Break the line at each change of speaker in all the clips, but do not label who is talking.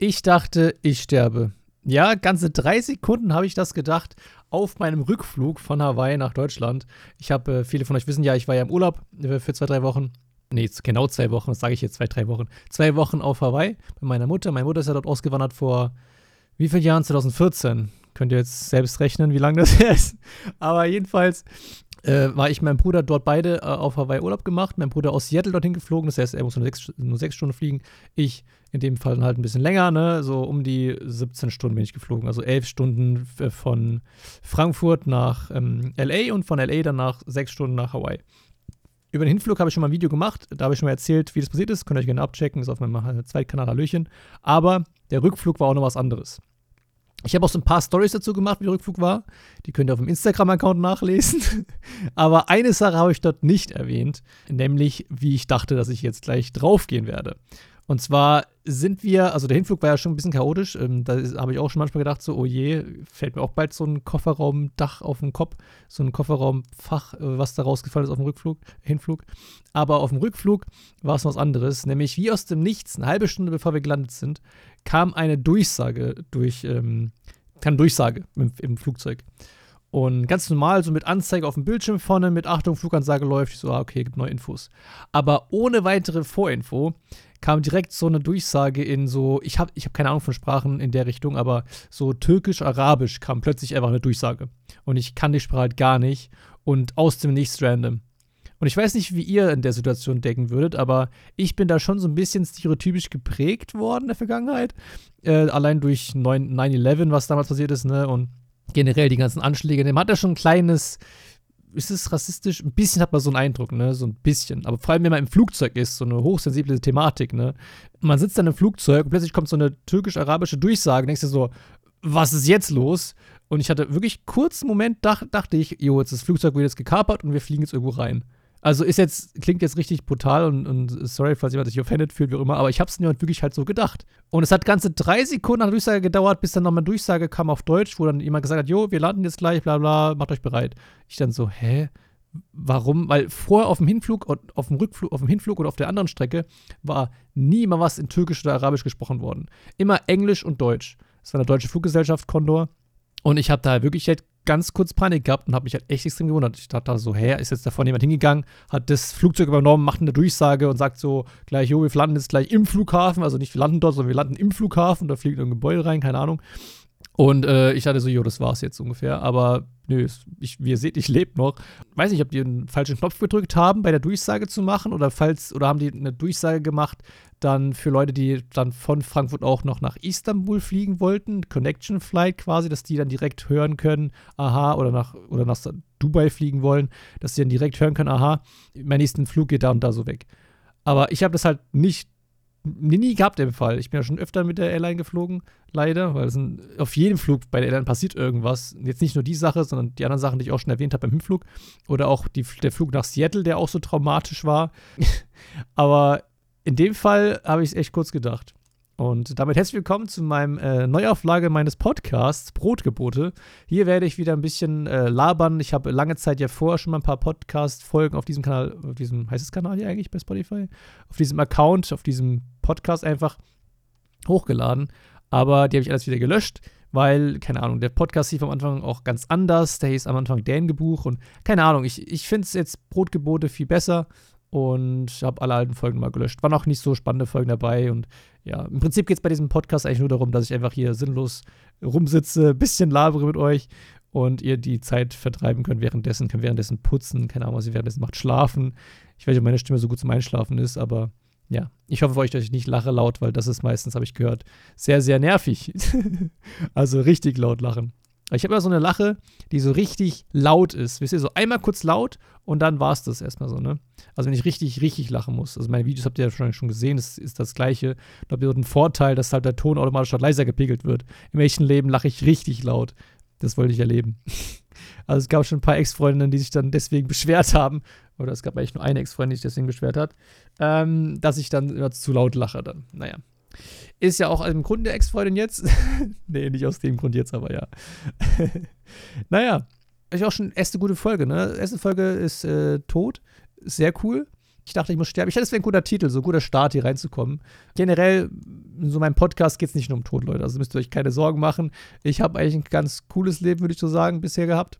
Ich dachte, ich sterbe. Ja, ganze drei Sekunden habe ich das gedacht auf meinem Rückflug von Hawaii nach Deutschland. Ich habe, äh, viele von euch wissen ja, ich war ja im Urlaub äh, für zwei, drei Wochen. Nee, genau zwei Wochen, das sage ich jetzt, zwei, drei Wochen. Zwei Wochen auf Hawaii bei meiner Mutter. Meine Mutter ist ja dort ausgewandert vor wie vielen Jahren? 2014. Könnt ihr jetzt selbst rechnen, wie lange das ist. Aber jedenfalls äh, war ich meinem Bruder dort beide äh, auf Hawaii Urlaub gemacht. Mein Bruder aus Seattle dorthin geflogen, das heißt, er muss nur sechs, nur sechs Stunden fliegen. Ich in dem Fall dann halt ein bisschen länger, ne? So um die 17 Stunden bin ich geflogen. Also elf Stunden äh, von Frankfurt nach ähm, LA und von LA dann nach sechs Stunden nach Hawaii. Über den Hinflug habe ich schon mal ein Video gemacht. Da habe ich schon mal erzählt, wie das passiert ist. Könnt ihr euch gerne abchecken. Ist auf meinem äh, Zweitkanal Hallöchen. Aber der Rückflug war auch noch was anderes. Ich habe auch so ein paar Stories dazu gemacht, wie der Rückflug war. Die könnt ihr auf dem Instagram-Account nachlesen. Aber eine Sache habe ich dort nicht erwähnt, nämlich wie ich dachte, dass ich jetzt gleich draufgehen werde. Und zwar sind wir, also der Hinflug war ja schon ein bisschen chaotisch. Ähm, da habe ich auch schon manchmal gedacht, so, oh je, fällt mir auch bald so ein Kofferraumdach auf den Kopf, so ein Kofferraumfach, äh, was da rausgefallen ist auf dem Rückflug, Hinflug. Aber auf dem Rückflug war es was anderes, nämlich wie aus dem Nichts, eine halbe Stunde bevor wir gelandet sind, kam eine Durchsage durch, ähm, keine Durchsage im, im Flugzeug. Und ganz normal, so mit Anzeige auf dem Bildschirm vorne, mit Achtung, Flugansage läuft. Ich so, ah, okay, gibt neue Infos. Aber ohne weitere Vorinfo kam direkt so eine Durchsage in so, ich habe ich hab keine Ahnung von Sprachen in der Richtung, aber so türkisch-arabisch kam plötzlich einfach eine Durchsage. Und ich kann die Sprache halt gar nicht und aus dem Nichts random. Und ich weiß nicht, wie ihr in der Situation denken würdet, aber ich bin da schon so ein bisschen stereotypisch geprägt worden in der Vergangenheit. Äh, allein durch 9-11, was damals passiert ist, ne? Und generell die ganzen Anschläge. Man hat ja schon ein kleines ist es rassistisch? Ein bisschen hat man so einen Eindruck, ne? So ein bisschen. Aber vor allem, wenn man im Flugzeug ist, so eine hochsensible Thematik, ne? Man sitzt dann im Flugzeug und plötzlich kommt so eine türkisch-arabische Durchsage und denkst dir so, was ist jetzt los? Und ich hatte wirklich kurz einen Moment, dach, dachte ich, jo, jetzt ist das Flugzeug wird jetzt gekapert und wir fliegen jetzt irgendwo rein. Also ist jetzt, klingt jetzt richtig brutal und, und sorry, falls jemand sich offended fühlt, wie auch immer, aber ich habe es mir halt wirklich halt so gedacht. Und es hat ganze drei Sekunden der Durchsage gedauert, bis dann nochmal eine Durchsage kam auf Deutsch, wo dann jemand gesagt hat, jo, wir landen jetzt gleich, bla bla, macht euch bereit. Ich dann so, hä? Warum? Weil vorher auf dem Hinflug, auf dem Rückflug, auf dem Hinflug oder auf der anderen Strecke war nie mal was in Türkisch oder Arabisch gesprochen worden. Immer Englisch und Deutsch. Das war eine deutsche Fluggesellschaft, Condor. Und ich habe da wirklich halt ganz kurz Panik gehabt und habe mich halt echt extrem gewundert. Ich dachte so, hä, ist jetzt davon jemand hingegangen, hat das Flugzeug übernommen, macht eine Durchsage und sagt so gleich, jo, wir landen jetzt gleich im Flughafen, also nicht wir landen dort, sondern wir landen im Flughafen, da fliegt ein Gebäude rein, keine Ahnung. Und äh, ich dachte so, jo, das war's jetzt ungefähr. Aber nö, ich, wie ihr seht, ich lebe noch. Weiß nicht, ob die einen falschen Knopf gedrückt haben, bei der Durchsage zu machen oder falls, oder haben die eine Durchsage gemacht, dann für Leute, die dann von Frankfurt auch noch nach Istanbul fliegen wollten, Connection Flight quasi, dass die dann direkt hören können, aha, oder nach, oder nach Dubai fliegen wollen, dass die dann direkt hören können, aha, mein nächsten Flug geht da und da so weg. Aber ich habe das halt nicht nie gehabt im Fall. Ich bin ja schon öfter mit der Airline geflogen, leider, weil sind, auf jedem Flug bei der Airline passiert irgendwas. Jetzt nicht nur die Sache, sondern die anderen Sachen, die ich auch schon erwähnt habe beim Hinflug. Oder auch die, der Flug nach Seattle, der auch so traumatisch war. Aber in dem Fall habe ich es echt kurz gedacht. Und damit herzlich willkommen zu meinem äh, Neuauflage meines Podcasts Brotgebote. Hier werde ich wieder ein bisschen äh, labern. Ich habe lange Zeit ja vorher schon mal ein paar Podcast-Folgen auf diesem Kanal, auf diesem, heißt es Kanal hier eigentlich bei Spotify? Auf diesem Account, auf diesem Podcast einfach hochgeladen. Aber die habe ich alles wieder gelöscht, weil, keine Ahnung, der Podcast lief am Anfang auch ganz anders. Der hieß am Anfang Dängebuch und keine Ahnung, ich, ich finde es jetzt Brotgebote viel besser und habe alle alten Folgen mal gelöscht. Waren auch nicht so spannende Folgen dabei und ja, im Prinzip geht es bei diesem Podcast eigentlich nur darum, dass ich einfach hier sinnlos rumsitze, bisschen labere mit euch und ihr die Zeit vertreiben könnt währenddessen, könnt währenddessen putzen, keine Ahnung, was ihr währenddessen macht, schlafen. Ich weiß nicht, ob meine Stimme so gut zum Einschlafen ist, aber ja, ich hoffe für euch, dass ich nicht lache laut, weil das ist meistens, habe ich gehört, sehr, sehr nervig. also richtig laut lachen. Ich habe immer so eine Lache, die so richtig laut ist. Wisst ihr, so einmal kurz laut und dann war es das erstmal so, ne? Also wenn ich richtig, richtig lachen muss. Also meine Videos habt ihr ja wahrscheinlich schon gesehen, das ist das Gleiche. Da habt ihr so einen Vorteil, dass halt der Ton automatisch statt leiser gepegelt wird. Im echten Leben lache ich richtig laut. Das wollte ich erleben. Also es gab schon ein paar Ex-Freundinnen, die sich dann deswegen beschwert haben, oder es gab eigentlich nur eine Ex-Freundin, die sich deswegen beschwert hat, ähm, dass ich dann immer zu laut lache dann. Naja. Ist ja auch im Grunde der Ex-Freundin jetzt. nee, nicht aus dem Grund jetzt, aber ja. naja, ist auch schon erste gute Folge, ne? Erste Folge ist äh, tot. Sehr cool. Ich dachte, ich muss sterben. Ich dachte, es wäre ein guter Titel, so ein guter Start, hier reinzukommen. Generell so meinem Podcast geht es nicht nur um Tod, Leute. Also müsst ihr euch keine Sorgen machen. Ich habe eigentlich ein ganz cooles Leben, würde ich so sagen, bisher gehabt.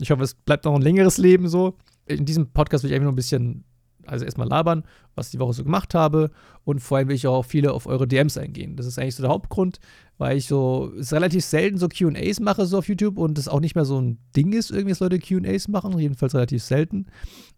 Ich hoffe, es bleibt noch ein längeres Leben so. In diesem Podcast will ich einfach nur ein bisschen also erstmal labern, was ich die Woche so gemacht habe und vor allem will ich auch viele auf eure DMs eingehen. Das ist eigentlich so der Hauptgrund, weil ich so es relativ selten so Q&As mache so auf YouTube und es auch nicht mehr so ein Ding ist, irgendwie, dass Leute Q&As machen, jedenfalls relativ selten.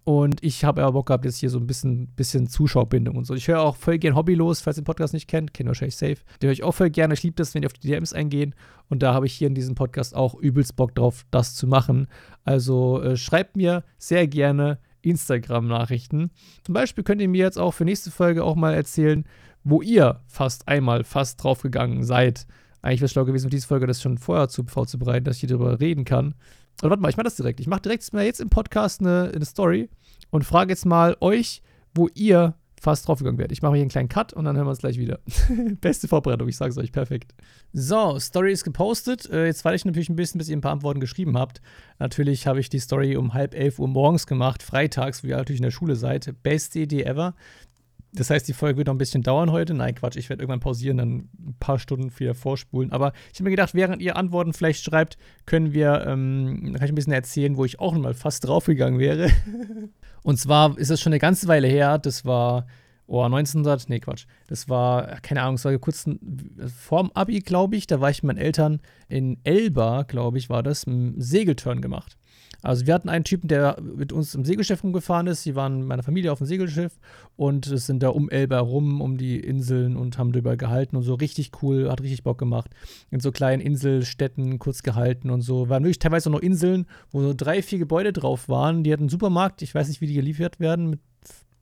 Und ich habe aber Bock gehabt, jetzt hier so ein bisschen, bisschen Zuschauerbindung und so. Ich höre auch voll gern Hobbylos, falls ihr den Podcast nicht kennt, kennt wahrscheinlich safe. Den höre ich auch voll gerne. Ich liebe das, wenn die auf die DMs eingehen. Und da habe ich hier in diesem Podcast auch übelst Bock drauf, das zu machen. Also äh, schreibt mir sehr gerne Instagram-Nachrichten. Zum Beispiel könnt ihr mir jetzt auch für nächste Folge auch mal erzählen, wo ihr fast einmal fast draufgegangen seid. Eigentlich wäre es schlau gewesen, diese Folge das schon vorher zu, vorzubereiten, dass ich hier darüber reden kann. Aber warte mal, ich mache das direkt. Ich mache direkt jetzt im Podcast eine, eine Story und frage jetzt mal euch, wo ihr fast draufgegangen wärt. Ich mache hier einen kleinen Cut und dann hören wir uns gleich wieder. Beste Vorbereitung, ich sage es euch, perfekt. So, Story ist gepostet. Äh, jetzt warte ich natürlich ein bisschen, bis ihr ein paar Antworten geschrieben habt. Natürlich habe ich die Story um halb elf Uhr morgens gemacht, freitags, wo ihr natürlich in der Schule seid. Beste Idee ever. Das heißt, die Folge wird noch ein bisschen dauern heute. Nein, Quatsch, ich werde irgendwann pausieren, dann ein paar Stunden wieder vorspulen. Aber ich habe mir gedacht, während ihr Antworten vielleicht schreibt, können wir, ähm, kann ich ein bisschen erzählen, wo ich auch mal fast draufgegangen wäre. Und zwar ist das schon eine ganze Weile her. Das war, oh, 1900, nee, Quatsch. Das war, keine Ahnung, es war kurz vorm Abi, glaube ich. Da war ich mit meinen Eltern in Elba, glaube ich, war das, einen Segelturn gemacht. Also wir hatten einen Typen, der mit uns im Segelschiff rumgefahren ist. Sie waren mit meiner Familie auf dem Segelschiff und sind da um Elba rum, um die Inseln und haben drüber gehalten und so. Richtig cool, hat richtig Bock gemacht. In so kleinen Inselstädten kurz gehalten und so. Waren wirklich teilweise noch Inseln, wo so drei, vier Gebäude drauf waren. Die hatten einen Supermarkt, ich weiß nicht, wie die geliefert werden, mit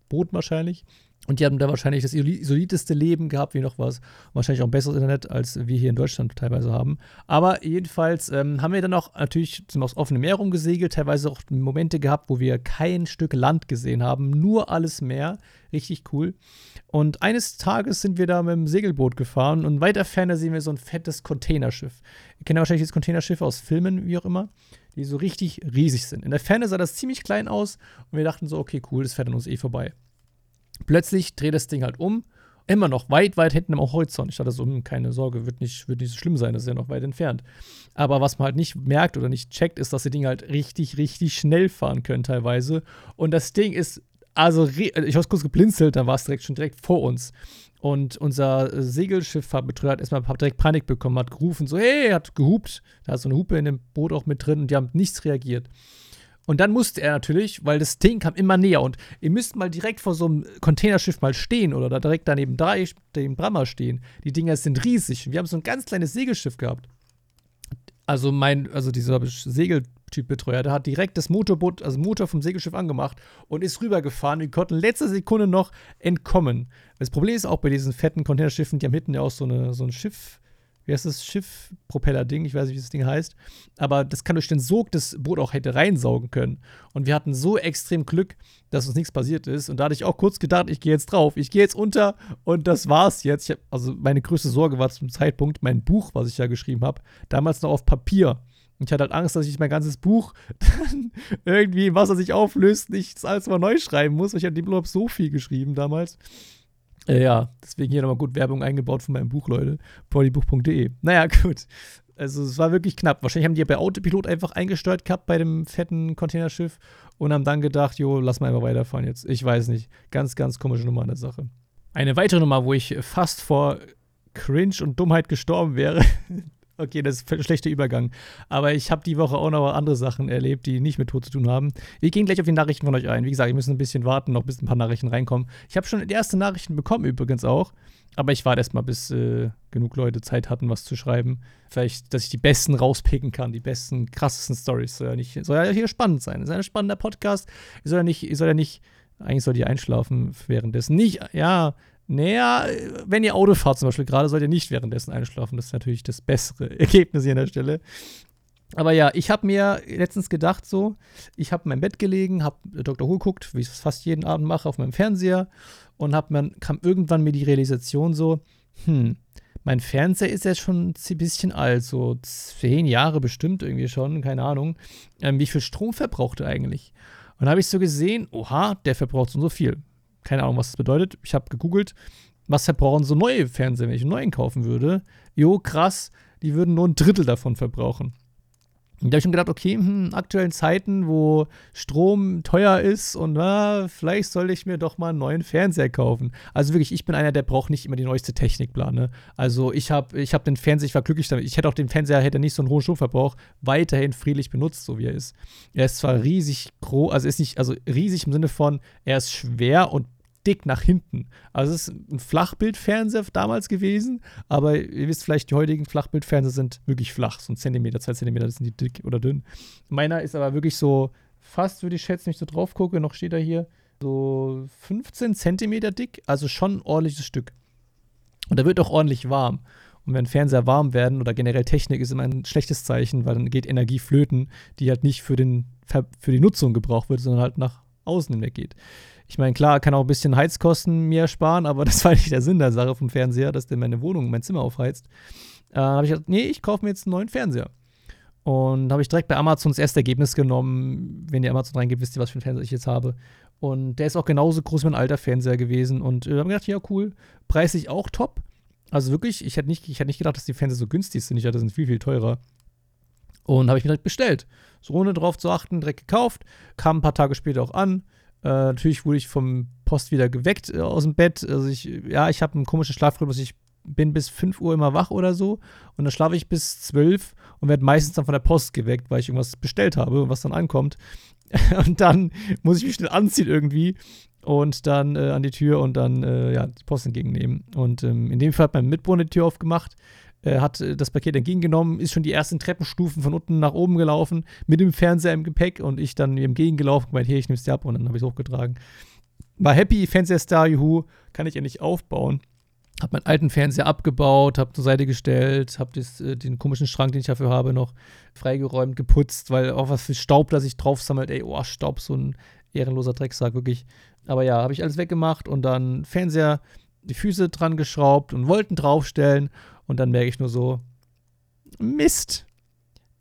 Boot wahrscheinlich. Und die haben da wahrscheinlich das solideste Leben gehabt, wie noch was. wahrscheinlich auch ein besseres Internet, als wir hier in Deutschland teilweise haben. Aber jedenfalls ähm, haben wir dann auch natürlich sind aufs offene Meer rumgesegelt, teilweise auch Momente gehabt, wo wir kein Stück Land gesehen haben, nur alles Meer. Richtig cool. Und eines Tages sind wir da mit dem Segelboot gefahren und weiter ferne sehen wir so ein fettes Containerschiff. Ihr kennt ja wahrscheinlich das Containerschiff aus Filmen, wie auch immer, die so richtig riesig sind. In der Ferne sah das ziemlich klein aus und wir dachten so, okay, cool, das fährt an uns eh vorbei. Plötzlich dreht das Ding halt um. Immer noch weit, weit hinten am Horizont. Ich dachte so, hm, keine Sorge, wird nicht, wird nicht so schlimm sein, das ist ja noch weit entfernt. Aber was man halt nicht merkt oder nicht checkt, ist, dass die Dinge halt richtig, richtig schnell fahren können teilweise. Und das Ding ist, also, ich habe kurz geblinzelt, dann war es direkt schon direkt vor uns. Und unser Segelschifffahrtbetreuer hat erstmal direkt Panik bekommen, hat gerufen, so, hey, hat gehupt. Da ist so eine Hupe in dem Boot auch mit drin und die haben nichts reagiert. Und dann musste er natürlich, weil das Ding kam immer näher und ihr müsst mal direkt vor so einem Containerschiff mal stehen oder da direkt daneben drei, dem Brammer stehen. Die Dinger sind riesig. Wir haben so ein ganz kleines Segelschiff gehabt. Also mein, also dieser Segeltyp-Betreuer, der hat direkt das Motorboot, also Motor vom Segelschiff angemacht und ist rübergefahren. Wir konnten letzte Sekunde noch entkommen. Das Problem ist auch bei diesen fetten Containerschiffen, die haben hinten ja auch so, eine, so ein Schiff wie heißt das Schiffpropeller-Ding, ich weiß nicht, wie das Ding heißt, aber das kann durch den Sog das Boot auch hätte reinsaugen können. Und wir hatten so extrem Glück, dass uns nichts passiert ist. Und da hatte ich auch kurz gedacht, ich gehe jetzt drauf, ich gehe jetzt unter und das war's jetzt. Hab, also meine größte Sorge war zum Zeitpunkt mein Buch, was ich ja geschrieben habe, damals noch auf Papier. Ich hatte halt Angst, dass ich mein ganzes Buch dann irgendwie im Wasser sich auflöst, und ich alles mal neu schreiben muss. Ich hatte überhaupt so viel geschrieben damals. Äh, ja, deswegen hier nochmal gut Werbung eingebaut von meinem Buch, Leute. Polybuch.de. Naja, gut. Also es war wirklich knapp. Wahrscheinlich haben die ja bei Autopilot einfach eingesteuert gehabt bei dem fetten Containerschiff und haben dann gedacht, jo, lass mal einfach weiterfahren jetzt. Ich weiß nicht. Ganz, ganz komische Nummer an der Sache. Eine weitere Nummer, wo ich fast vor Cringe und Dummheit gestorben wäre, Okay, das ist ein schlechter Übergang. Aber ich habe die Woche auch noch andere Sachen erlebt, die nicht mit Tod zu tun haben. Wir gehen gleich auf die Nachrichten von euch ein. Wie gesagt, wir müssen ein bisschen warten, noch bis ein paar Nachrichten reinkommen. Ich habe schon die ersten Nachrichten bekommen, übrigens auch. Aber ich warte erstmal, bis äh, genug Leute Zeit hatten, was zu schreiben. Vielleicht, dass ich die besten rauspicken kann, die besten, krassesten Stories. Soll ja, nicht, soll ja hier spannend sein. Das ist ein spannender Podcast. Ich soll ja nicht, ich soll ja nicht, eigentlich soll ihr einschlafen währenddessen. Nicht, ja, naja, wenn ihr Auto fahrt zum Beispiel gerade, sollt ihr nicht währenddessen einschlafen. Das ist natürlich das bessere Ergebnis hier an der Stelle. Aber ja, ich habe mir letztens gedacht so, ich habe in meinem Bett gelegen, habe Dr. Who geguckt, wie ich es fast jeden Abend mache, auf meinem Fernseher und hab man kam irgendwann mir die Realisation so, hm, mein Fernseher ist jetzt schon ein bisschen alt, so zehn Jahre bestimmt irgendwie schon, keine Ahnung. Ähm, wie viel Strom verbraucht er eigentlich? Und habe ich so gesehen, oha, der verbraucht so so viel keine Ahnung, was das bedeutet. Ich habe gegoogelt. was verbrauchen so neue Fernseher, wenn ich einen neuen kaufen würde? Jo, krass, die würden nur ein Drittel davon verbrauchen. Und da habe ich schon gedacht, okay, in hm, aktuellen Zeiten, wo Strom teuer ist und na, vielleicht sollte ich mir doch mal einen neuen Fernseher kaufen. Also wirklich, ich bin einer, der braucht nicht immer die neueste Technikplan. Ne? Also ich habe ich hab den Fernseher, ich war glücklich damit. Ich hätte auch den Fernseher, hätte nicht so einen hohen Stromverbrauch, weiterhin friedlich benutzt, so wie er ist. Er ist zwar riesig groß, also ist nicht, also riesig im Sinne von, er ist schwer und dick nach hinten. Also es ist ein Flachbildfernseher damals gewesen, aber ihr wisst vielleicht, die heutigen Flachbildfernseher sind wirklich flach, so ein Zentimeter, zwei Zentimeter, das sind die dick oder dünn. Meiner ist aber wirklich so fast, würde ich schätzen, wenn ich so drauf gucke, noch steht er hier, so 15 Zentimeter dick, also schon ein ordentliches Stück. Und da wird auch ordentlich warm. Und wenn Fernseher warm werden oder generell Technik ist immer ein schlechtes Zeichen, weil dann geht Energie flöten, die halt nicht für, den, für die Nutzung gebraucht wird, sondern halt nach außen hinweg geht. Ich meine, klar, kann auch ein bisschen Heizkosten mir sparen, aber das war nicht der Sinn der Sache vom Fernseher, dass der meine Wohnung, mein Zimmer aufheizt. Äh, habe ich gesagt, nee, ich kaufe mir jetzt einen neuen Fernseher. Und habe ich direkt bei Amazon das erste Ergebnis genommen. Wenn ihr Amazon reingebt, wisst ihr, was für einen Fernseher ich jetzt habe. Und der ist auch genauso groß wie mein alter Fernseher gewesen. Und äh, habe gedacht, ja, cool. Preislich auch top. Also wirklich, ich hätte nicht, ich hätte nicht gedacht, dass die Fernseher so günstig sind. Ich dachte, die sind viel, viel teurer. Und habe ich mir direkt bestellt. So ohne drauf zu achten, direkt gekauft. Kam ein paar Tage später auch an. Äh, natürlich wurde ich vom Post wieder geweckt äh, aus dem Bett. Also ich, ja, ich habe einen komischen Schlafrhythmus. Ich bin bis 5 Uhr immer wach oder so. Und dann schlafe ich bis 12 und werde meistens dann von der Post geweckt, weil ich irgendwas bestellt habe, was dann ankommt. und dann muss ich mich schnell anziehen irgendwie und dann äh, an die Tür und dann äh, ja, die Post entgegennehmen. Und ähm, in dem Fall hat mein Mitbewohner die Tür aufgemacht hat äh, das Paket entgegengenommen, ist schon die ersten Treppenstufen von unten nach oben gelaufen, mit dem Fernseher im Gepäck und ich dann ihm entgegengelaufen, gemeint, hier, ich nehme es dir ab und dann habe ich es hochgetragen. War happy, Fernseher Star, juhu, kann ich endlich aufbauen. Hab meinen alten Fernseher abgebaut, hab zur Seite gestellt, hab das, äh, den komischen Schrank, den ich dafür habe, noch freigeräumt, geputzt, weil auch was für Staub, das sich drauf sammelt, ey, oh, Staub, so ein ehrenloser Drecksack, wirklich. Aber ja, habe ich alles weggemacht und dann Fernseher, die Füße dran geschraubt und wollten draufstellen und dann merke ich nur so, Mist.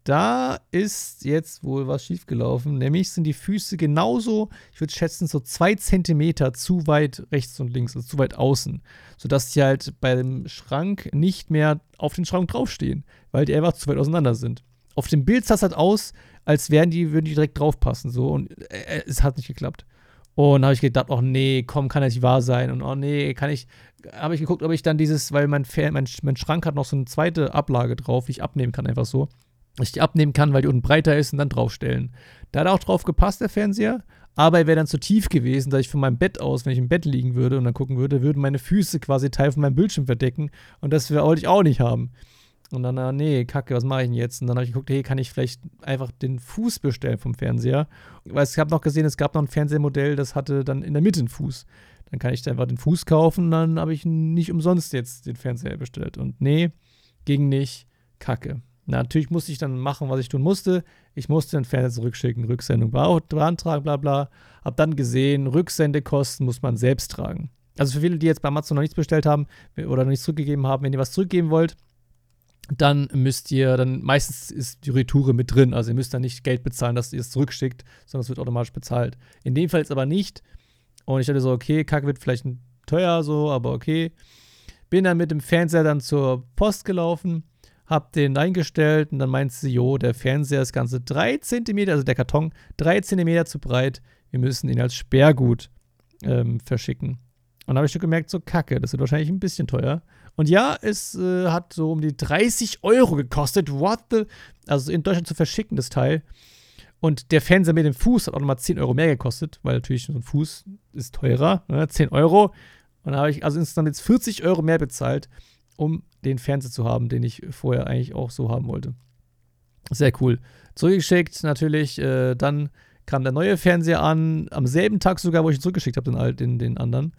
Da ist jetzt wohl was schiefgelaufen. Nämlich sind die Füße genauso, ich würde schätzen, so zwei Zentimeter zu weit rechts und links, also zu weit außen. Sodass die halt beim Schrank nicht mehr auf den Schrank draufstehen, weil die einfach zu weit auseinander sind. Auf dem Bild sah es halt aus, als wären die, würden die direkt draufpassen. So. Und äh, es hat nicht geklappt. Und habe ich gedacht, oh nee, komm, kann das nicht wahr sein. Und oh nee, kann ich, habe ich geguckt, ob ich dann dieses, weil mein, mein, mein Schrank hat noch so eine zweite Ablage drauf, die ich abnehmen kann, einfach so. Dass ich die abnehmen kann, weil die unten breiter ist und dann draufstellen. Da hat auch drauf gepasst, der Fernseher. Aber er wäre dann zu tief gewesen, dass ich von meinem Bett aus, wenn ich im Bett liegen würde und dann gucken würde, würden meine Füße quasi Teil von meinem Bildschirm verdecken. Und das wollte ich auch nicht haben. Und dann, na, nee, kacke, was mache ich denn jetzt? Und dann habe ich geguckt, hey, kann ich vielleicht einfach den Fuß bestellen vom Fernseher? Weil ich habe noch gesehen, es gab noch ein Fernsehmodell, das hatte dann in der Mitte einen Fuß. Dann kann ich da einfach den Fuß kaufen dann habe ich nicht umsonst jetzt den Fernseher bestellt. Und nee, ging nicht, kacke. Na, natürlich musste ich dann machen, was ich tun musste. Ich musste den Fernseher zurückschicken, Rücksendung beantragen, bla bla. Hab dann gesehen, Rücksendekosten muss man selbst tragen. Also für viele, die jetzt bei Amazon noch nichts bestellt haben oder noch nichts zurückgegeben haben, wenn ihr was zurückgeben wollt, dann müsst ihr, dann meistens ist die Retoure mit drin. Also ihr müsst dann nicht Geld bezahlen, dass ihr es zurückschickt, sondern es wird automatisch bezahlt. In dem Fall jetzt aber nicht. Und ich dachte so, okay, Kacke wird vielleicht teuer so, aber okay. Bin dann mit dem Fernseher dann zur Post gelaufen, hab den eingestellt und dann meinte sie, jo, der Fernseher ist ganze 3 cm, also der Karton 3 cm zu breit. Wir müssen ihn als Sperrgut ähm, verschicken. Und dann habe ich schon gemerkt, so Kacke, das wird wahrscheinlich ein bisschen teuer. Und ja, es äh, hat so um die 30 Euro gekostet. What the? Also in Deutschland zu verschicken, das Teil. Und der Fernseher mit dem Fuß hat auch nochmal 10 Euro mehr gekostet, weil natürlich so ein Fuß ist teurer. Ne? 10 Euro. Und da habe ich also insgesamt jetzt 40 Euro mehr bezahlt, um den Fernseher zu haben, den ich vorher eigentlich auch so haben wollte. Sehr cool. Zurückgeschickt natürlich. Äh, dann kam der neue Fernseher an, am selben Tag sogar, wo ich ihn zurückgeschickt habe, den, den, den anderen.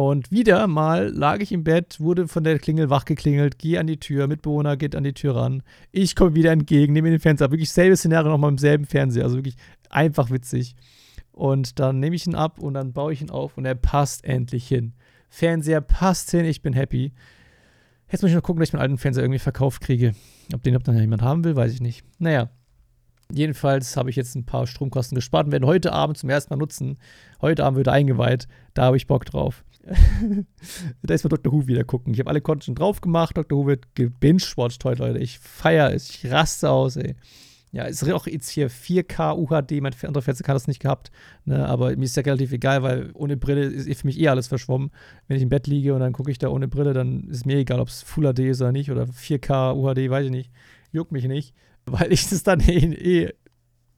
Und wieder mal lag ich im Bett, wurde von der Klingel wachgeklingelt, gehe an die Tür, Mitbewohner geht an die Tür ran. Ich komme wieder entgegen, nehme den Fernseher ab. Wirklich selbe Szenario nochmal im selben Fernseher. Also wirklich einfach witzig. Und dann nehme ich ihn ab und dann baue ich ihn auf und er passt endlich hin. Fernseher passt hin, ich bin happy. Jetzt muss ich noch gucken, dass ich meinen alten Fernseher irgendwie verkauft kriege. Ob den ob dann jemand haben will, weiß ich nicht. Naja, Jedenfalls habe ich jetzt ein paar Stromkosten gespart und werde heute Abend zum ersten Mal nutzen. Heute Abend wird eingeweiht. Da habe ich Bock drauf. da ist mal Dr. Who wieder gucken. Ich habe alle Konten schon drauf gemacht. Dr. Who wird gebingewatcht heute, Leute. Ich feiere es. Ich raste aus, ey. Ja, es ist auch jetzt hier 4K UHD. Mein anderer Fernseher kann das nicht gehabt. Ne? Aber mir ist ja relativ egal, weil ohne Brille ist für mich eh alles verschwommen. Wenn ich im Bett liege und dann gucke ich da ohne Brille, dann ist mir egal, ob es Full HD ist oder nicht. Oder 4K UHD, weiß ich nicht. Juckt mich nicht. Weil ich das dann eh, eh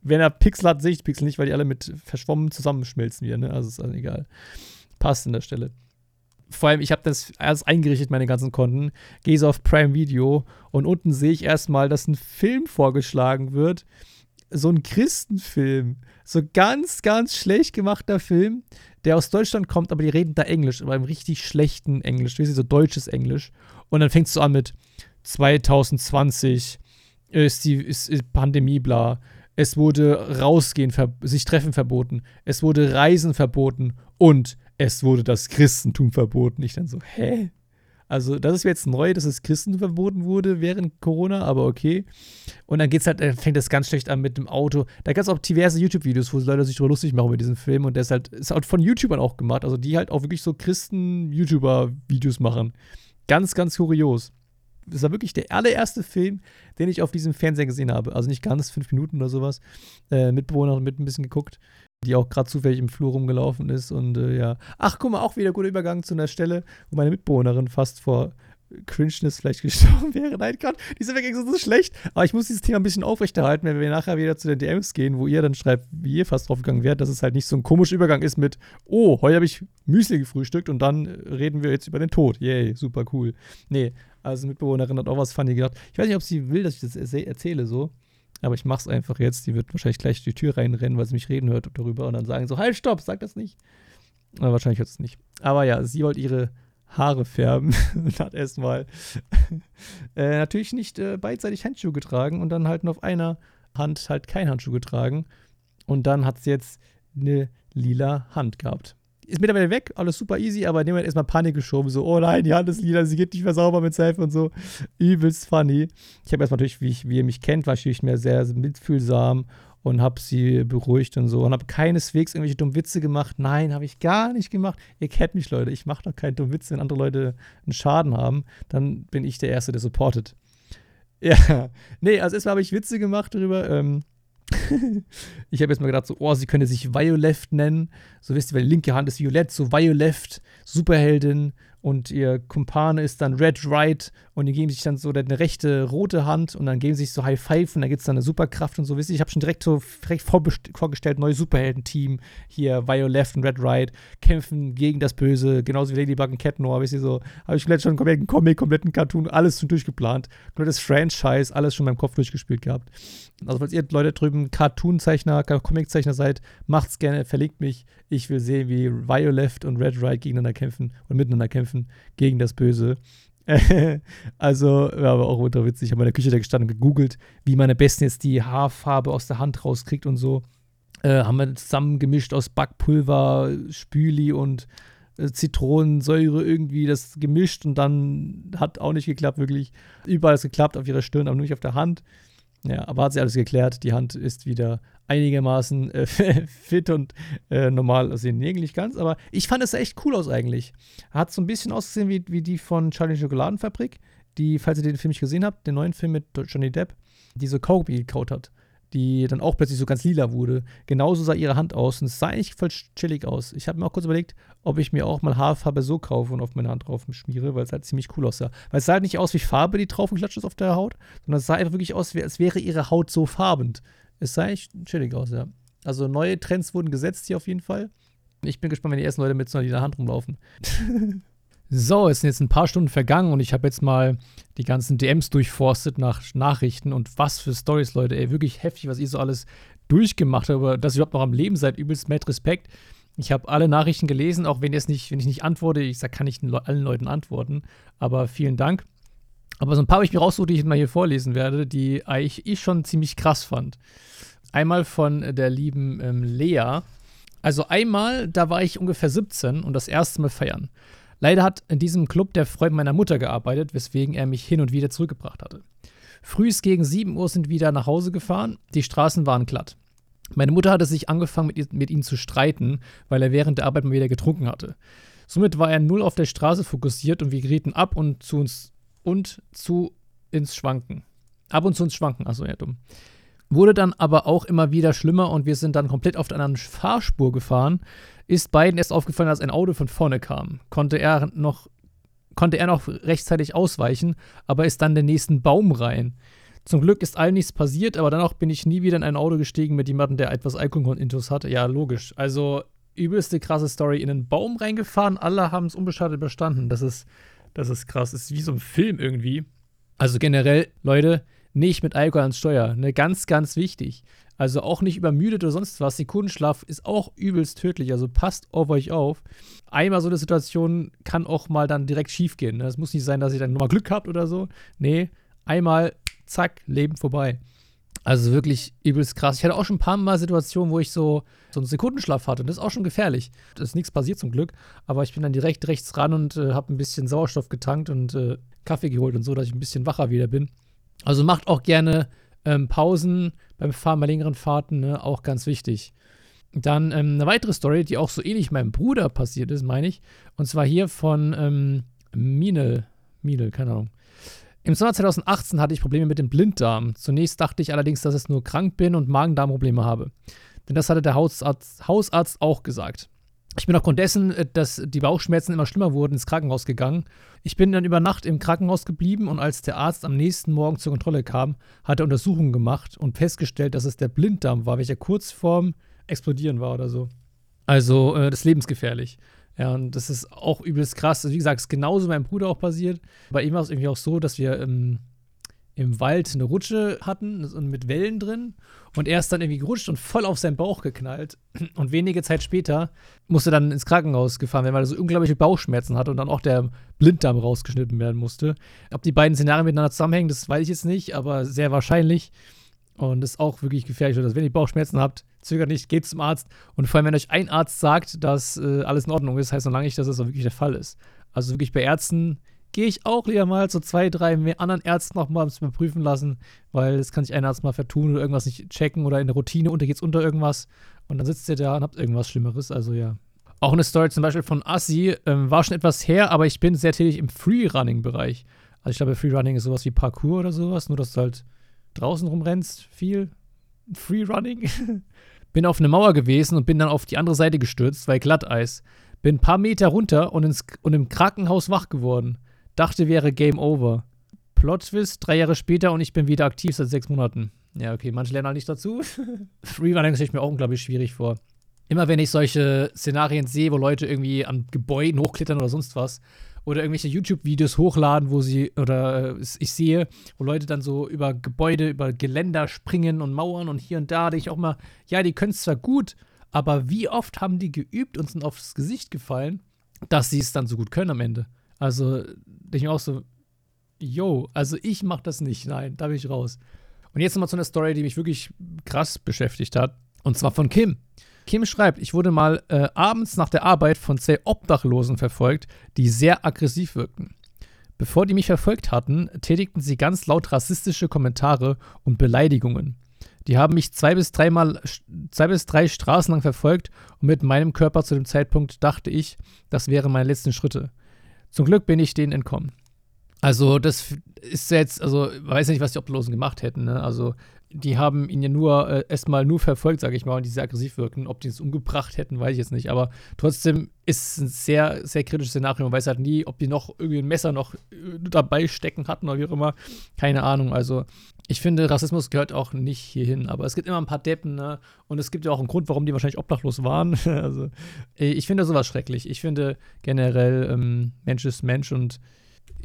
wenn er Pixel hat, sehe ich Pixel nicht, weil die alle mit verschwommen zusammenschmelzen wieder. Ne? Also ist also egal. Passt an der Stelle. Vor allem, ich habe das erst eingerichtet, meine ganzen Konten. Gehe so auf Prime Video und unten sehe ich erstmal, dass ein Film vorgeschlagen wird. So ein Christenfilm. So ganz, ganz schlecht gemachter Film, der aus Deutschland kommt, aber die reden da Englisch, aber im richtig schlechten Englisch. Wie so deutsches Englisch. Und dann fängst du an mit 2020 ist die ist, ist Pandemie, bla. Es wurde rausgehen, sich treffen verboten. Es wurde Reisen verboten und es wurde das Christentum verboten. Ich dann so, hä? Also, das ist jetzt neu, dass das Christentum verboten wurde während Corona, aber okay. Und dann geht's halt, dann fängt das ganz schlecht an mit dem Auto. Da gab es auch diverse YouTube-Videos, wo Leute sich darüber lustig machen mit diesem Film. Und der ist halt, ist halt von YouTubern auch gemacht. Also, die halt auch wirklich so Christen-YouTuber-Videos machen. Ganz, ganz kurios das war wirklich der allererste Film, den ich auf diesem Fernseher gesehen habe. Also nicht ganz fünf Minuten oder sowas. Äh, Mitbewohner mit ein bisschen geguckt, die auch gerade zufällig im Flur rumgelaufen ist. Und äh, ja. Ach, guck mal, auch wieder guter Übergang zu einer Stelle, wo meine Mitbewohnerin fast vor Cringeness vielleicht gestorben wäre. Nein, diese Weggänge sind so schlecht. Aber ich muss dieses Thema ein bisschen aufrechterhalten, wenn wir nachher wieder zu den DMs gehen, wo ihr dann schreibt, wie ihr fast draufgegangen wärt, dass es halt nicht so ein komischer Übergang ist mit, oh, heute habe ich Müsli gefrühstückt und dann reden wir jetzt über den Tod. Yay, super cool. Nee, also Mitbewohnerin hat auch was funny gedacht. Ich weiß nicht, ob sie will, dass ich das erzähle so. Aber ich mach's einfach jetzt. Die wird wahrscheinlich gleich die Tür reinrennen, weil sie mich reden hört darüber und dann sagen so, halt, stopp, sag das nicht. Aber wahrscheinlich hört es nicht. Aber ja, sie wollte ihre Haare färben und hat erstmal äh, natürlich nicht äh, beidseitig Handschuhe getragen und dann halt nur auf einer Hand halt kein Handschuh getragen. Und dann hat sie jetzt eine lila Hand gehabt ist mittlerweile weg, alles super easy, aber in dem Moment erstmal Panik geschoben. So, oh nein, die Hand ist lila, sie geht nicht mehr sauber mit Seife und so. Übelst funny. Ich habe erstmal natürlich, wie, ich, wie ihr mich kennt, war ich mir sehr mitfühlsam und habe sie beruhigt und so und habe keineswegs irgendwelche dummen Witze gemacht. Nein, habe ich gar nicht gemacht. Ihr kennt mich, Leute. Ich mache doch keinen dummen Witz, wenn andere Leute einen Schaden haben. Dann bin ich der Erste, der supportet. Ja, nee, also erstmal habe ich Witze gemacht darüber. Ähm, ich habe jetzt mal gedacht, so, oh, sie könnte sich Violeft nennen. So wisst ihr, weil linke Hand ist Violett, so Violeft, Superheldin und ihr Kumpane ist dann Red Right und die geben sich dann so eine rechte rote Hand und dann geben sie sich so High Five und da gibt es dann eine Superkraft und so. Wisst ihr, ich habe schon direkt so direkt vorgestellt, neue Superhelden-Team hier, Violeft und Red Right, kämpfen gegen das Böse, genauso wie Ladybug und Cat Noir, wisst ihr so. Habe ich vielleicht schon einen kompletten Comic, kompletten Cartoon, alles schon durchgeplant. Komplettes Franchise, alles schon in meinem Kopf durchgespielt gehabt. Also, falls ihr Leute drüben Cartoon-Zeichner, Comic-Zeichner seid, macht's gerne, verlinkt mich. Ich will sehen, wie Violeft und Red Right gegeneinander kämpfen und miteinander kämpfen gegen das Böse. also, ja, aber auch unter witzig. Ich habe in der Küche da gestanden und gegoogelt, wie man am besten jetzt die Haarfarbe aus der Hand rauskriegt und so. Äh, haben wir zusammengemischt aus Backpulver, Spüli und äh, Zitronensäure irgendwie das gemischt und dann hat auch nicht geklappt, wirklich. Überall ist geklappt, auf ihrer Stirn, aber nur nicht auf der Hand. Ja, aber hat sich alles geklärt. Die Hand ist wieder einigermaßen äh, fit und äh, normal aussehen. Nee, nicht ganz, aber ich fand es echt cool aus eigentlich. Hat so ein bisschen ausgesehen wie, wie die von Charlie Schokoladenfabrik, die, falls ihr den Film nicht gesehen habt, den neuen Film mit Johnny Depp, die so Kaugummi gekaut hat die dann auch plötzlich so ganz lila wurde. Genauso sah ihre Hand aus und es sah eigentlich voll chillig aus. Ich habe mir auch kurz überlegt, ob ich mir auch mal Haarfarbe so kaufe und auf meine Hand drauf schmiere, weil es halt ziemlich cool aussah. Weil es sah halt nicht aus wie Farbe, die drauf geklatscht ist auf der Haut, sondern es sah einfach wirklich aus, als wäre ihre Haut so farbend. Es sah echt chillig aus, ja. Also neue Trends wurden gesetzt hier auf jeden Fall. Ich bin gespannt, wenn die ersten Leute mit so einer lila Hand rumlaufen. So, es sind jetzt ein paar Stunden vergangen und ich habe jetzt mal die ganzen DMs durchforstet nach Nachrichten und was für Stories, Leute. Ey, wirklich heftig, was ihr so alles durchgemacht habt, aber dass ihr überhaupt noch am Leben seid, übelst mit Respekt. Ich habe alle Nachrichten gelesen, auch wenn, nicht, wenn ich nicht antworte. Ich sage, kann ich allen Leuten antworten, aber vielen Dank. Aber so ein paar habe ich mir rausgesucht, die ich mal hier vorlesen werde, die ich, ich schon ziemlich krass fand. Einmal von der lieben ähm, Lea. Also einmal, da war ich ungefähr 17 und das erste Mal feiern. Leider hat in diesem Club der Freund meiner Mutter gearbeitet, weswegen er mich hin und wieder zurückgebracht hatte. Frühs gegen 7 Uhr sind wir wieder nach Hause gefahren, die Straßen waren glatt. Meine Mutter hatte sich angefangen, mit, mit ihm zu streiten, weil er während der Arbeit mal wieder getrunken hatte. Somit war er null auf der Straße fokussiert und wir gerieten ab und zu uns und zu ins Schwanken. Ab und zu ins Schwanken, also ja, dumm. Wurde dann aber auch immer wieder schlimmer und wir sind dann komplett auf der anderen Fahrspur gefahren. Ist beiden erst aufgefallen, als ein Auto von vorne kam. Konnte er noch, konnte er noch rechtzeitig ausweichen, aber ist dann den nächsten Baum rein. Zum Glück ist allen nichts passiert, aber danach bin ich nie wieder in ein Auto gestiegen mit jemandem, der etwas Alkohol-Intus hatte. Ja, logisch. Also übelste krasse Story. In einen Baum reingefahren, alle haben es unbeschadet überstanden. Das ist, das ist krass. Das ist wie so ein Film irgendwie. Also generell, Leute, nicht mit Alkohol ans Steuer. Ne, ganz, ganz wichtig. Also auch nicht übermüdet oder sonst was. Sekundenschlaf ist auch übelst tödlich. Also passt auf euch auf. Einmal so eine Situation kann auch mal dann direkt schief gehen. Ne? Es muss nicht sein, dass ihr dann nochmal Glück habt oder so. Nee, einmal, zack, Leben vorbei. Also wirklich übelst krass. Ich hatte auch schon ein paar Mal Situationen, wo ich so, so einen Sekundenschlaf hatte. Und das ist auch schon gefährlich. Da ist nichts passiert zum Glück. Aber ich bin dann direkt rechts ran und äh, habe ein bisschen Sauerstoff getankt und äh, Kaffee geholt und so, dass ich ein bisschen wacher wieder bin. Also macht auch gerne ähm, Pausen beim Fahren bei längeren Fahrten, ne? auch ganz wichtig. Dann ähm, eine weitere Story, die auch so ähnlich meinem Bruder passiert ist, meine ich. Und zwar hier von ähm, Minel. Minel, keine Ahnung. Im Sommer 2018 hatte ich Probleme mit dem Blinddarm. Zunächst dachte ich allerdings, dass ich nur krank bin und Magen-Darm-Probleme habe. Denn das hatte der Hausarzt, Hausarzt auch gesagt. Ich bin aufgrund dessen, äh, dass die Bauchschmerzen immer schlimmer wurden, ins Krankenhaus gegangen. Ich bin dann über Nacht im Krankenhaus geblieben und als der Arzt am nächsten Morgen zur Kontrolle kam, hat er Untersuchungen gemacht und festgestellt, dass es der Blinddarm war, welcher kurz vorm Explodieren war oder so. Also, äh, das ist lebensgefährlich. Ja, und das ist auch übelst krass. Also, wie gesagt, es ist genauso meinem Bruder auch passiert. Bei ihm war es irgendwie auch so, dass wir ähm, im Wald eine Rutsche hatten und mit Wellen drin. Und er ist dann irgendwie gerutscht und voll auf seinen Bauch geknallt. Und wenige Zeit später musste dann ins Krankenhaus gefahren werden, weil er so unglaubliche Bauchschmerzen hatte und dann auch der Blinddarm rausgeschnitten werden musste. Ob die beiden Szenarien miteinander zusammenhängen, das weiß ich jetzt nicht, aber sehr wahrscheinlich. Und das ist auch wirklich gefährlich. Also, wenn ihr Bauchschmerzen habt, zögert nicht, geht zum Arzt. Und vor allem, wenn euch ein Arzt sagt, dass äh, alles in Ordnung ist, heißt noch lange nicht, dass das auch wirklich der Fall ist. Also wirklich bei Ärzten gehe ich auch lieber mal zu zwei, drei mehr anderen Ärzten nochmal überprüfen lassen, weil das kann sich ein Arzt mal vertun oder irgendwas nicht checken oder in der Routine unter geht's unter irgendwas und dann sitzt ihr da und habt irgendwas Schlimmeres. Also ja. Auch eine Story zum Beispiel von Assi, ähm, war schon etwas her, aber ich bin sehr tätig im Freerunning-Bereich. Also ich glaube, Freerunning ist sowas wie Parkour oder sowas, nur dass du halt draußen rumrennst, viel Freerunning. bin auf eine Mauer gewesen und bin dann auf die andere Seite gestürzt, weil Glatteis. Bin ein paar Meter runter und, ins, und im Krankenhaus wach geworden. Dachte, wäre Game Over. Plot Twist, drei Jahre später und ich bin wieder aktiv seit sechs Monaten. Ja, okay, manche lernen halt nicht dazu. Freerunning stelle ich mir auch unglaublich schwierig vor. Immer wenn ich solche Szenarien sehe, wo Leute irgendwie an Gebäuden hochklettern oder sonst was, oder irgendwelche YouTube-Videos hochladen, wo sie, oder äh, ich sehe, wo Leute dann so über Gebäude, über Geländer springen und Mauern und hier und da, denke ich auch mal, ja, die können es zwar gut, aber wie oft haben die geübt und sind aufs Gesicht gefallen, dass sie es dann so gut können am Ende? Also, ich mir auch so, yo, also ich mache das nicht, nein, da bin ich raus. Und jetzt nochmal zu einer Story, die mich wirklich krass beschäftigt hat, und zwar von Kim. Kim schreibt, ich wurde mal äh, abends nach der Arbeit von zwei Obdachlosen verfolgt, die sehr aggressiv wirkten. Bevor die mich verfolgt hatten, tätigten sie ganz laut rassistische Kommentare und Beleidigungen. Die haben mich zwei bis, dreimal, zwei bis drei Straßen lang verfolgt und mit meinem Körper zu dem Zeitpunkt dachte ich, das wären meine letzten Schritte. Zum Glück bin ich denen entkommen. Also, das ist jetzt, also, weiß nicht, was die Obdachlosen gemacht hätten. Ne? Also, die haben ihn ja nur äh, erstmal nur verfolgt, sage ich mal, und die sehr aggressiv wirken. Ob die es umgebracht hätten, weiß ich jetzt nicht. Aber trotzdem ist es ein sehr, sehr kritisches Szenario. Man weiß halt nie, ob die noch irgendwie ein Messer noch äh, dabei stecken hatten oder wie auch immer. Keine Ahnung. Also, ich finde, Rassismus gehört auch nicht hierhin. Aber es gibt immer ein paar Deppen, ne? Und es gibt ja auch einen Grund, warum die wahrscheinlich obdachlos waren. also, äh, ich finde sowas schrecklich. Ich finde generell, ähm, Mensch ist Mensch und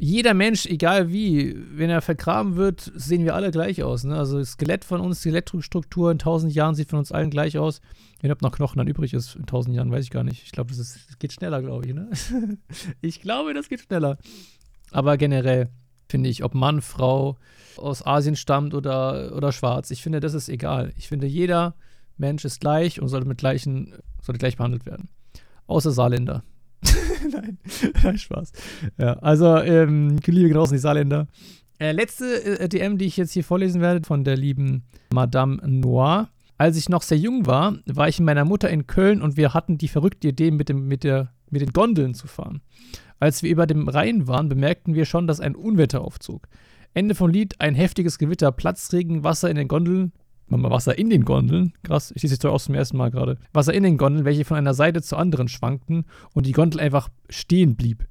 jeder Mensch, egal wie, wenn er vergraben wird, sehen wir alle gleich aus. Ne? Also das Skelett von uns, Skelettstruktur in tausend Jahren sieht von uns allen gleich aus. Wenn ob noch Knochen dann übrig ist in tausend Jahren, weiß ich gar nicht. Ich glaube, das, das geht schneller, glaube ich. Ne? ich glaube, das geht schneller. Aber generell finde ich, ob Mann, Frau aus Asien stammt oder, oder schwarz, ich finde, das ist egal. Ich finde, jeder Mensch ist gleich und sollte mit gleichen, sollte gleich behandelt werden. Außer Saarländer. Nein, Nein, Spaß. Ja, also, ähm, liebe genauso die Saarländer. Äh, letzte äh, DM, die ich jetzt hier vorlesen werde, von der lieben Madame Noir. Als ich noch sehr jung war, war ich mit meiner Mutter in Köln und wir hatten die verrückte Idee, mit, dem, mit der mit den Gondeln zu fahren. Als wir über dem Rhein waren, bemerkten wir schon, dass ein Unwetter aufzog. Ende vom Lied, ein heftiges Gewitter, Platzregen, Wasser in den Gondeln. Mal Wasser in den Gondeln. Krass, ich sehe es auch zum ersten Mal gerade. Wasser in den Gondeln, welche von einer Seite zur anderen schwankten und die Gondel einfach stehen blieb.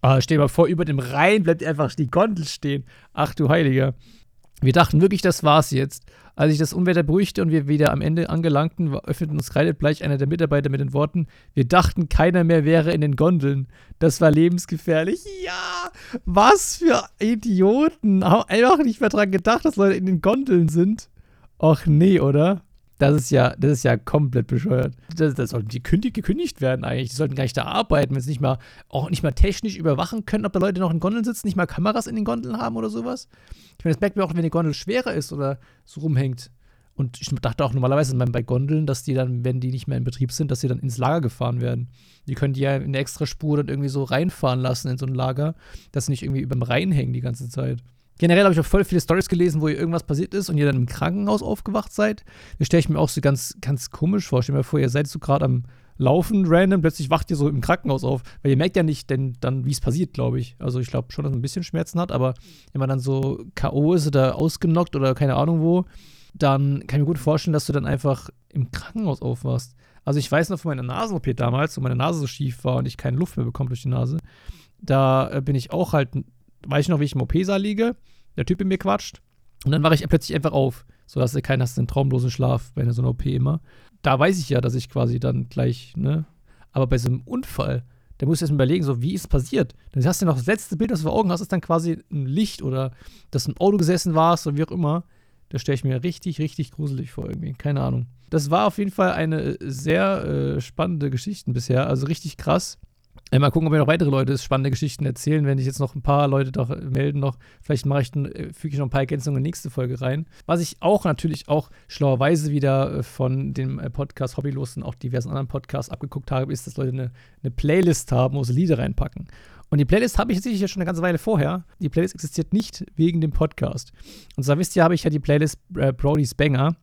Ah, stell dir mal vor, über dem Rhein bleibt einfach die Gondel stehen. Ach du Heiliger. Wir dachten wirklich, das war's jetzt. Als sich das Unwetter beruhigte und wir wieder am Ende angelangten, öffneten uns kreidebleich einer der Mitarbeiter mit den Worten: Wir dachten, keiner mehr wäre in den Gondeln. Das war lebensgefährlich. Ja, was für Idioten. Haben einfach nicht mehr dran gedacht, dass Leute in den Gondeln sind. Och nee, oder? Das ist ja, das ist ja komplett bescheuert. Das, das sollten die kündig, gekündigt werden eigentlich. Die sollten gar nicht da arbeiten, wenn sie nicht mal, auch nicht mal technisch überwachen können, ob da Leute noch in Gondeln sitzen, nicht mal Kameras in den Gondeln haben oder sowas. Ich meine, das merkt man auch, wenn die Gondel schwerer ist oder so rumhängt. Und ich dachte auch normalerweise bei Gondeln, dass die dann, wenn die nicht mehr in Betrieb sind, dass sie dann ins Lager gefahren werden. Die können die ja in eine extra Spur dann irgendwie so reinfahren lassen in so ein Lager, dass sie nicht irgendwie über dem Rhein hängen die ganze Zeit. Generell habe ich auch voll viele Stories gelesen, wo irgendwas passiert ist und ihr dann im Krankenhaus aufgewacht seid. Das stelle ich mir auch so ganz, ganz komisch vor. Stell mir vor, ihr seid so gerade am Laufen, random, plötzlich wacht ihr so im Krankenhaus auf. Weil ihr merkt ja nicht, denn dann, wie es passiert, glaube ich. Also ich glaube schon, dass man ein bisschen Schmerzen hat, aber wenn man dann so K.O. ist oder ausgenockt oder keine Ahnung wo, dann kann ich mir gut vorstellen, dass du dann einfach im Krankenhaus aufwachst. Also ich weiß noch von meiner Nasen-OP damals, wo meine Nase so schief war und ich keine Luft mehr bekomme durch die Nase. Da äh, bin ich auch halt weiß ich noch, wie ich im OP-Saal liege, der Typ in mir quatscht. Und dann wache ich plötzlich einfach auf. So dass du keinen hast, einen traumlosen Schlaf bei so einer OP immer. Da weiß ich ja, dass ich quasi dann gleich, ne? Aber bei so einem Unfall, da musst du erst mal überlegen, so, wie ist es passiert? Dann hast du noch das letzte Bild, das du vor Augen hast, ist dann quasi ein Licht oder dass du im Auto gesessen warst oder wie auch immer. Da stelle ich mir richtig, richtig gruselig vor irgendwie. Keine Ahnung. Das war auf jeden Fall eine sehr äh, spannende Geschichte bisher. Also richtig krass. Äh, mal gucken, ob mir noch weitere Leute spannende Geschichten erzählen. Wenn ich jetzt noch ein paar Leute doch melden noch, vielleicht mache ich, äh, füge ich noch ein paar Ergänzungen in die nächste Folge rein. Was ich auch natürlich auch schlauerweise wieder äh, von dem Podcast Hobbylos und auch diversen anderen Podcasts abgeguckt habe, ist, dass Leute eine, eine Playlist haben, wo sie Lieder reinpacken. Und die Playlist habe ich tatsächlich ja schon eine ganze Weile vorher. Die Playlist existiert nicht wegen dem Podcast. Und zwar wisst ihr, habe ich ja die Playlist äh, Brody's Banger.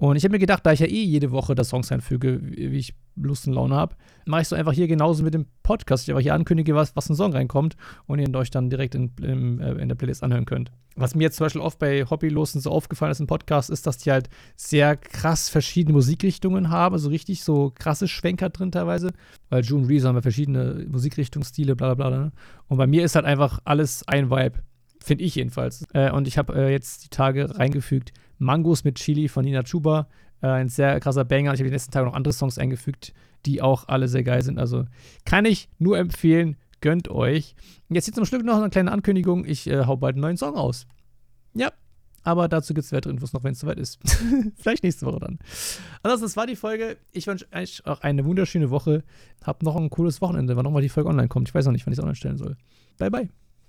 Und ich habe mir gedacht, da ich ja eh jede Woche das Songs einfüge, wie ich Lust und Laune habe, mache ich so einfach hier genauso mit dem Podcast. Ich einfach hier ankündige, was, was ein Song reinkommt und ihr euch dann direkt in, in, äh, in der Playlist anhören könnt. Was mir jetzt zum Beispiel oft bei Hobbylosen so aufgefallen ist im Podcast, ist, dass die halt sehr krass verschiedene Musikrichtungen haben, also richtig so krasse Schwenker drin teilweise, weil June Reeves haben ja verschiedene Musikrichtungsstile, bla bla bla. Ne? Und bei mir ist halt einfach alles ein Vibe. Finde ich jedenfalls. Äh, und ich habe äh, jetzt die Tage reingefügt Mangos mit Chili von Nina Chuba. Äh, ein sehr krasser Banger. Ich habe die letzten Tage noch andere Songs eingefügt, die auch alle sehr geil sind. Also kann ich nur empfehlen. Gönnt euch. Jetzt hier zum Schluss noch eine kleine Ankündigung. Ich äh, hau bald einen neuen Song aus. Ja, aber dazu gibt es weitere Infos noch, wenn es soweit ist. Vielleicht nächste Woche dann. Also, das war die Folge. Ich wünsche euch auch eine wunderschöne Woche. Habt noch ein cooles Wochenende, wann auch mal die Folge online kommt. Ich weiß noch nicht, wann ich es online stellen soll. Bye, bye.